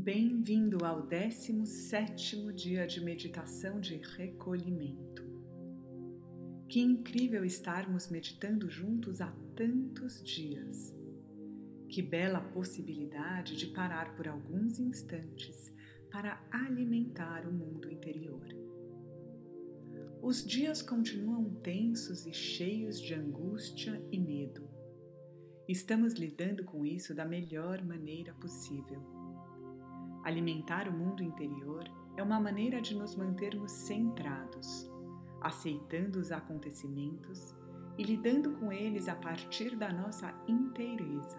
Bem-vindo ao 17 dia de meditação de recolhimento. Que incrível estarmos meditando juntos há tantos dias. Que bela possibilidade de parar por alguns instantes para alimentar o mundo interior. Os dias continuam tensos e cheios de angústia e medo. Estamos lidando com isso da melhor maneira possível Alimentar o mundo interior é uma maneira de nos mantermos centrados, aceitando os acontecimentos e lidando com eles a partir da nossa inteireza,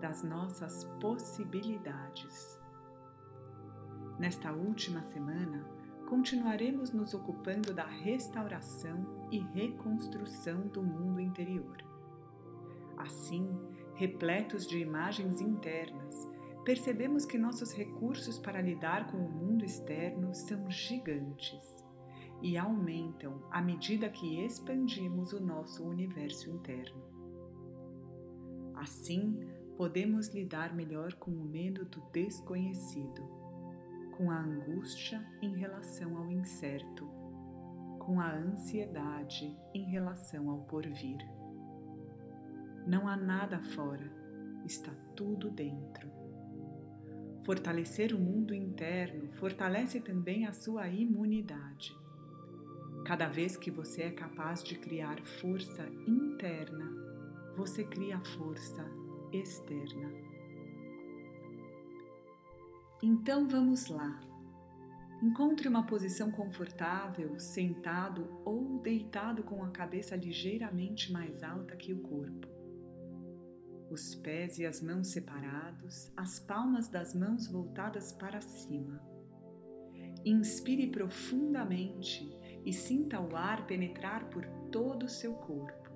das nossas possibilidades. Nesta última semana, continuaremos nos ocupando da restauração e reconstrução do mundo interior. Assim, repletos de imagens internas percebemos que nossos recursos para lidar com o mundo externo são gigantes e aumentam à medida que expandimos o nosso universo interno. Assim, podemos lidar melhor com o medo do desconhecido, com a angústia em relação ao incerto, com a ansiedade em relação ao porvir. Não há nada fora, está tudo dentro. Fortalecer o mundo interno fortalece também a sua imunidade. Cada vez que você é capaz de criar força interna, você cria força externa. Então vamos lá. Encontre uma posição confortável, sentado ou deitado com a cabeça ligeiramente mais alta que o corpo os pés e as mãos separados, as palmas das mãos voltadas para cima. Inspire profundamente e sinta o ar penetrar por todo o seu corpo.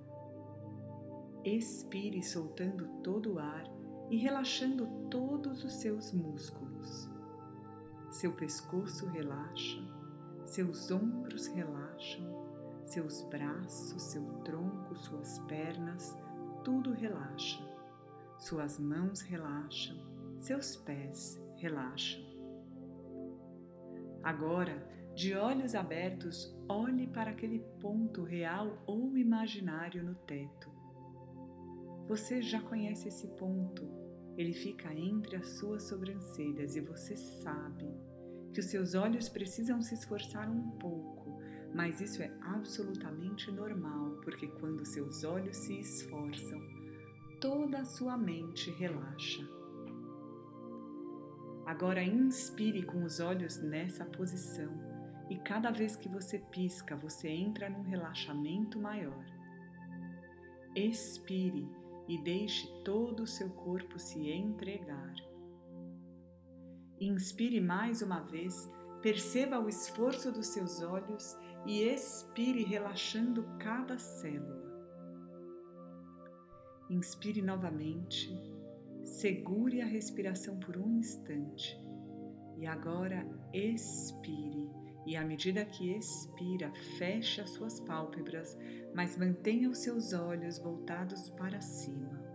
Expire soltando todo o ar e relaxando todos os seus músculos. Seu pescoço relaxa, seus ombros relaxam, seus braços, seu tronco, suas pernas, tudo relaxa. Suas mãos relaxam, seus pés relaxam. Agora, de olhos abertos, olhe para aquele ponto real ou imaginário no teto. Você já conhece esse ponto. Ele fica entre as suas sobrancelhas e você sabe que os seus olhos precisam se esforçar um pouco, mas isso é absolutamente normal, porque quando seus olhos se esforçam, toda a sua mente relaxa. Agora inspire com os olhos nessa posição e cada vez que você pisca, você entra num relaxamento maior. Expire e deixe todo o seu corpo se entregar. Inspire mais uma vez, perceba o esforço dos seus olhos e expire relaxando cada célula. Inspire novamente, segure a respiração por um instante e agora expire. E à medida que expira, feche as suas pálpebras, mas mantenha os seus olhos voltados para cima.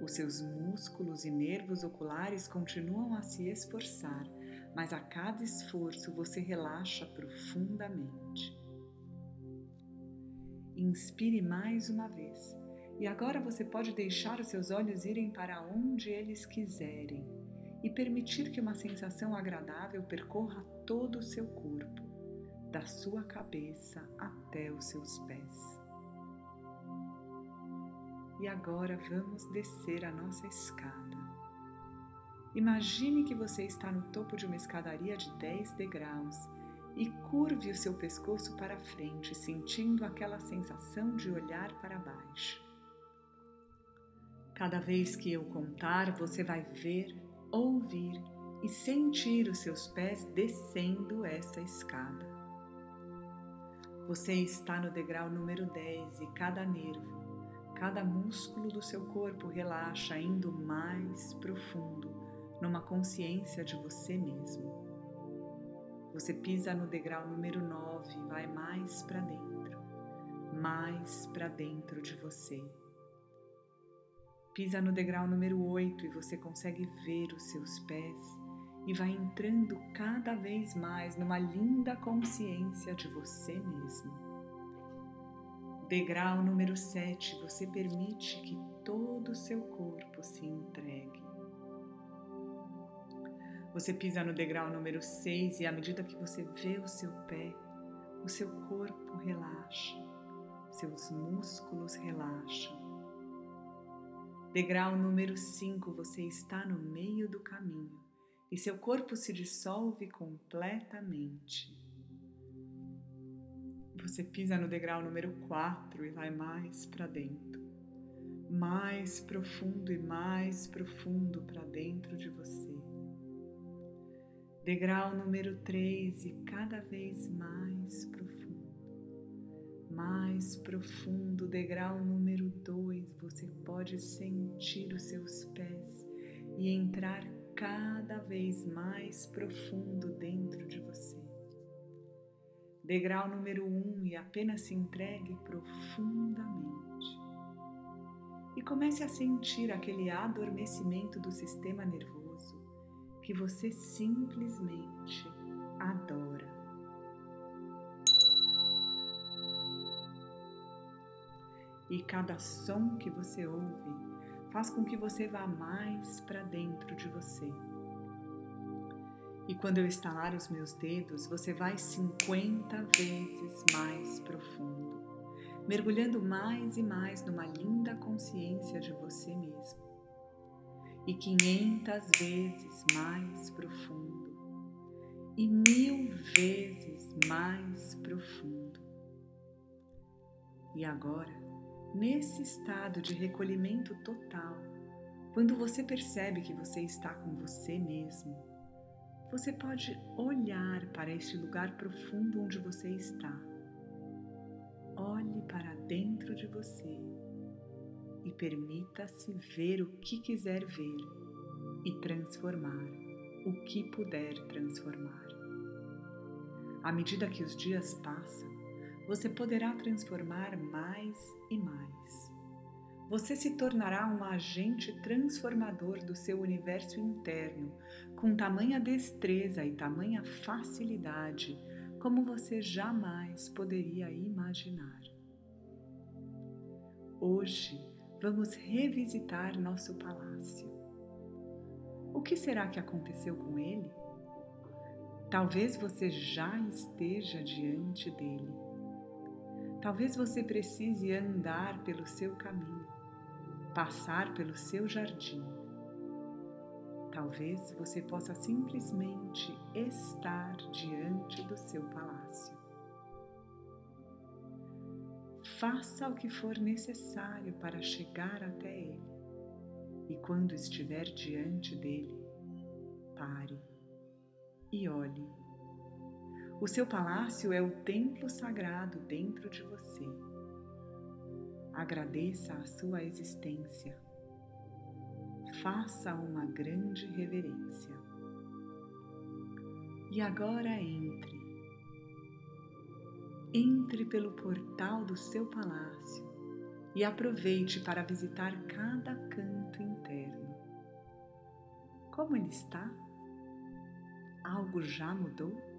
Os seus músculos e nervos oculares continuam a se esforçar, mas a cada esforço você relaxa profundamente. Inspire mais uma vez e agora você pode deixar os seus olhos irem para onde eles quiserem e permitir que uma sensação agradável percorra todo o seu corpo, da sua cabeça até os seus pés. E agora vamos descer a nossa escada. Imagine que você está no topo de uma escadaria de 10 degraus e curve o seu pescoço para frente, sentindo aquela sensação de olhar para baixo. Cada vez que eu contar, você vai ver, ouvir e sentir os seus pés descendo essa escada. Você está no degrau número 10 e cada nervo, cada músculo do seu corpo relaxa indo mais profundo numa consciência de você mesmo. Você pisa no degrau número 9 e vai mais para dentro, mais para dentro de você Pisa no degrau número 8 e você consegue ver os seus pés e vai entrando cada vez mais numa linda consciência de você mesmo. Degrau número 7, você permite que todo o seu corpo se entregue. Você pisa no degrau número 6 e à medida que você vê o seu pé, o seu corpo relaxa, seus músculos relaxam. Degrau número 5, você está no meio do caminho e seu corpo se dissolve completamente. Você pisa no degrau número 4 e vai mais para dentro, mais profundo e mais profundo para dentro de você. Degrau número 3 e cada vez mais profundo. Mais profundo, degrau número 2, você pode sentir os seus pés e entrar cada vez mais profundo dentro de você. Degrau número 1 um, e apenas se entregue profundamente. E comece a sentir aquele adormecimento do sistema nervoso que você simplesmente adora. E cada som que você ouve faz com que você vá mais para dentro de você. E quando eu estalar os meus dedos, você vai 50 vezes mais profundo, mergulhando mais e mais numa linda consciência de você mesmo e quinhentas vezes mais profundo e mil vezes mais profundo. E agora, nesse estado de recolhimento total, quando você percebe que você está com você mesmo, você pode olhar para este lugar profundo onde você está. Olhe para dentro de você e permita-se ver o que quiser ver e transformar o que puder transformar. À medida que os dias passam, você poderá transformar mais e mais. Você se tornará um agente transformador do seu universo interno com tamanha destreza e tamanha facilidade como você jamais poderia imaginar. Hoje, vamos revisitar nosso palácio. O que será que aconteceu com ele? Talvez você já esteja diante dele. Talvez você precise andar pelo seu caminho, passar pelo seu jardim. Talvez você possa simplesmente estar diante do seu palácio. Faça o que for necessário para chegar até Ele. E quando estiver diante dele, pare e olhe. O seu palácio é o templo sagrado dentro de você. Agradeça a sua existência. Faça uma grande reverência. E agora entre entre pelo portal do seu palácio e aproveite para visitar cada canto interno. Como ele está? Algo já mudou?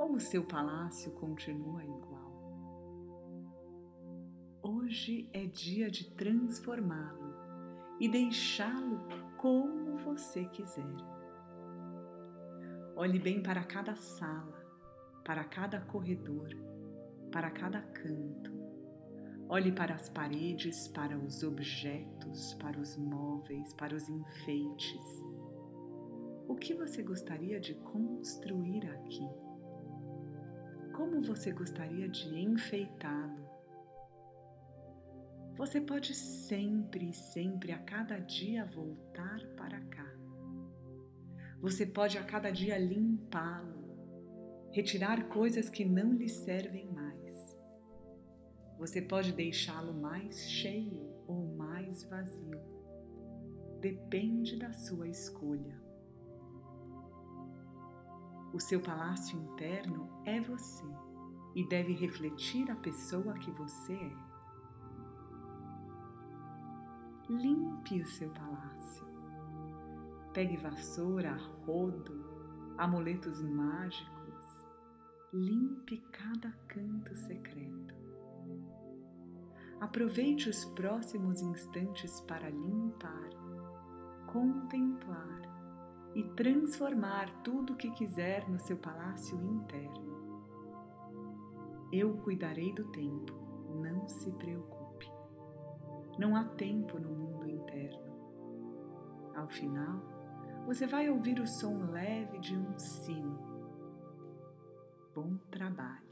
Ou o seu palácio continua igual? Hoje é dia de transformá-lo e deixá-lo como você quiser. Olhe bem para cada sala, para cada corredor para cada canto. Olhe para as paredes, para os objetos, para os móveis, para os enfeites. O que você gostaria de construir aqui? Como você gostaria de enfeitá-lo? Você pode sempre sempre a cada dia voltar para cá. Você pode a cada dia limpá-lo, retirar coisas que não lhe servem mais você pode deixá-lo mais cheio ou mais vazio. Depende da sua escolha. O seu palácio interno é você e deve refletir a pessoa que você é. limpe o seu palácio. Pegue vassoura, rodo, amuletos mágicos. Limpe cada canto secreto. Aproveite os próximos instantes para limpar, contemplar e transformar tudo o que quiser no seu palácio interno. Eu cuidarei do tempo, não se preocupe. Não há tempo no mundo interno. Ao final, você vai ouvir o som leve de um sino. Bom trabalho.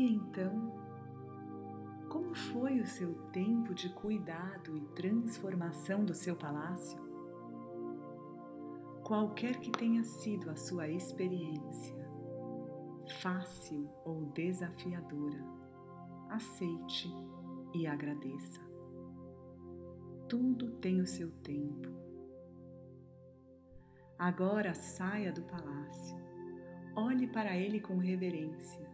E então, como foi o seu tempo de cuidado e transformação do seu palácio? Qualquer que tenha sido a sua experiência, fácil ou desafiadora, aceite e agradeça. Tudo tem o seu tempo. Agora saia do palácio, olhe para ele com reverência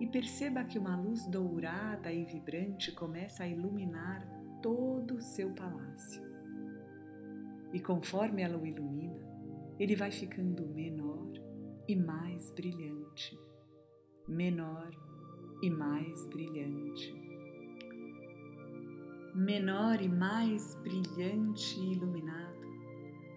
e perceba que uma luz dourada e vibrante começa a iluminar todo o seu palácio. E conforme ela o ilumina, ele vai ficando menor e mais brilhante, menor e mais brilhante, menor e mais brilhante e iluminado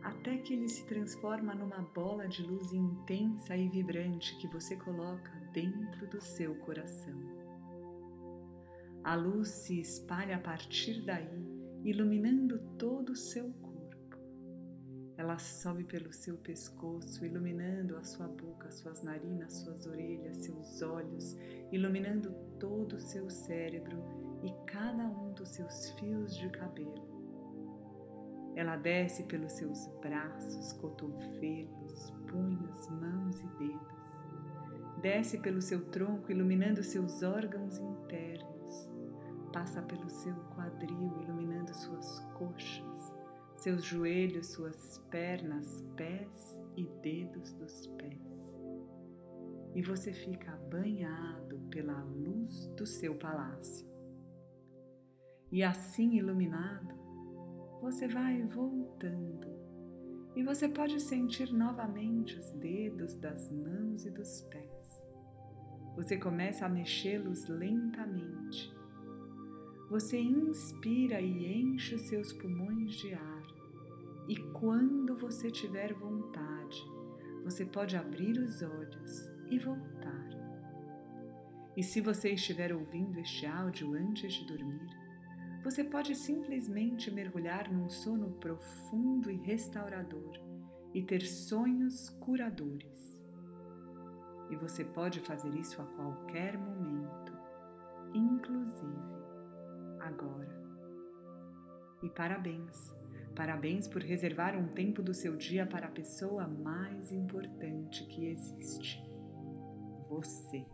até que ele se transforma numa bola de luz intensa e vibrante que você coloca dentro do seu coração. A luz se espalha a partir daí, iluminando todo o seu corpo. Ela sobe pelo seu pescoço, iluminando a sua boca, suas narinas, suas orelhas, seus olhos, iluminando todo o seu cérebro e cada um dos seus fios de cabelo ela desce pelos seus braços, cotovelos, punhos, mãos e dedos. Desce pelo seu tronco, iluminando seus órgãos internos. Passa pelo seu quadril, iluminando suas coxas, seus joelhos, suas pernas, pés e dedos dos pés. E você fica banhado pela luz do seu palácio. E assim iluminado, você vai voltando e você pode sentir novamente os dedos das mãos e dos pés. Você começa a mexê-los lentamente. Você inspira e enche os seus pulmões de ar, e quando você tiver vontade, você pode abrir os olhos e voltar. E se você estiver ouvindo este áudio antes de dormir, você pode simplesmente mergulhar num sono profundo e restaurador e ter sonhos curadores. E você pode fazer isso a qualquer momento, inclusive agora. E parabéns! Parabéns por reservar um tempo do seu dia para a pessoa mais importante que existe: você.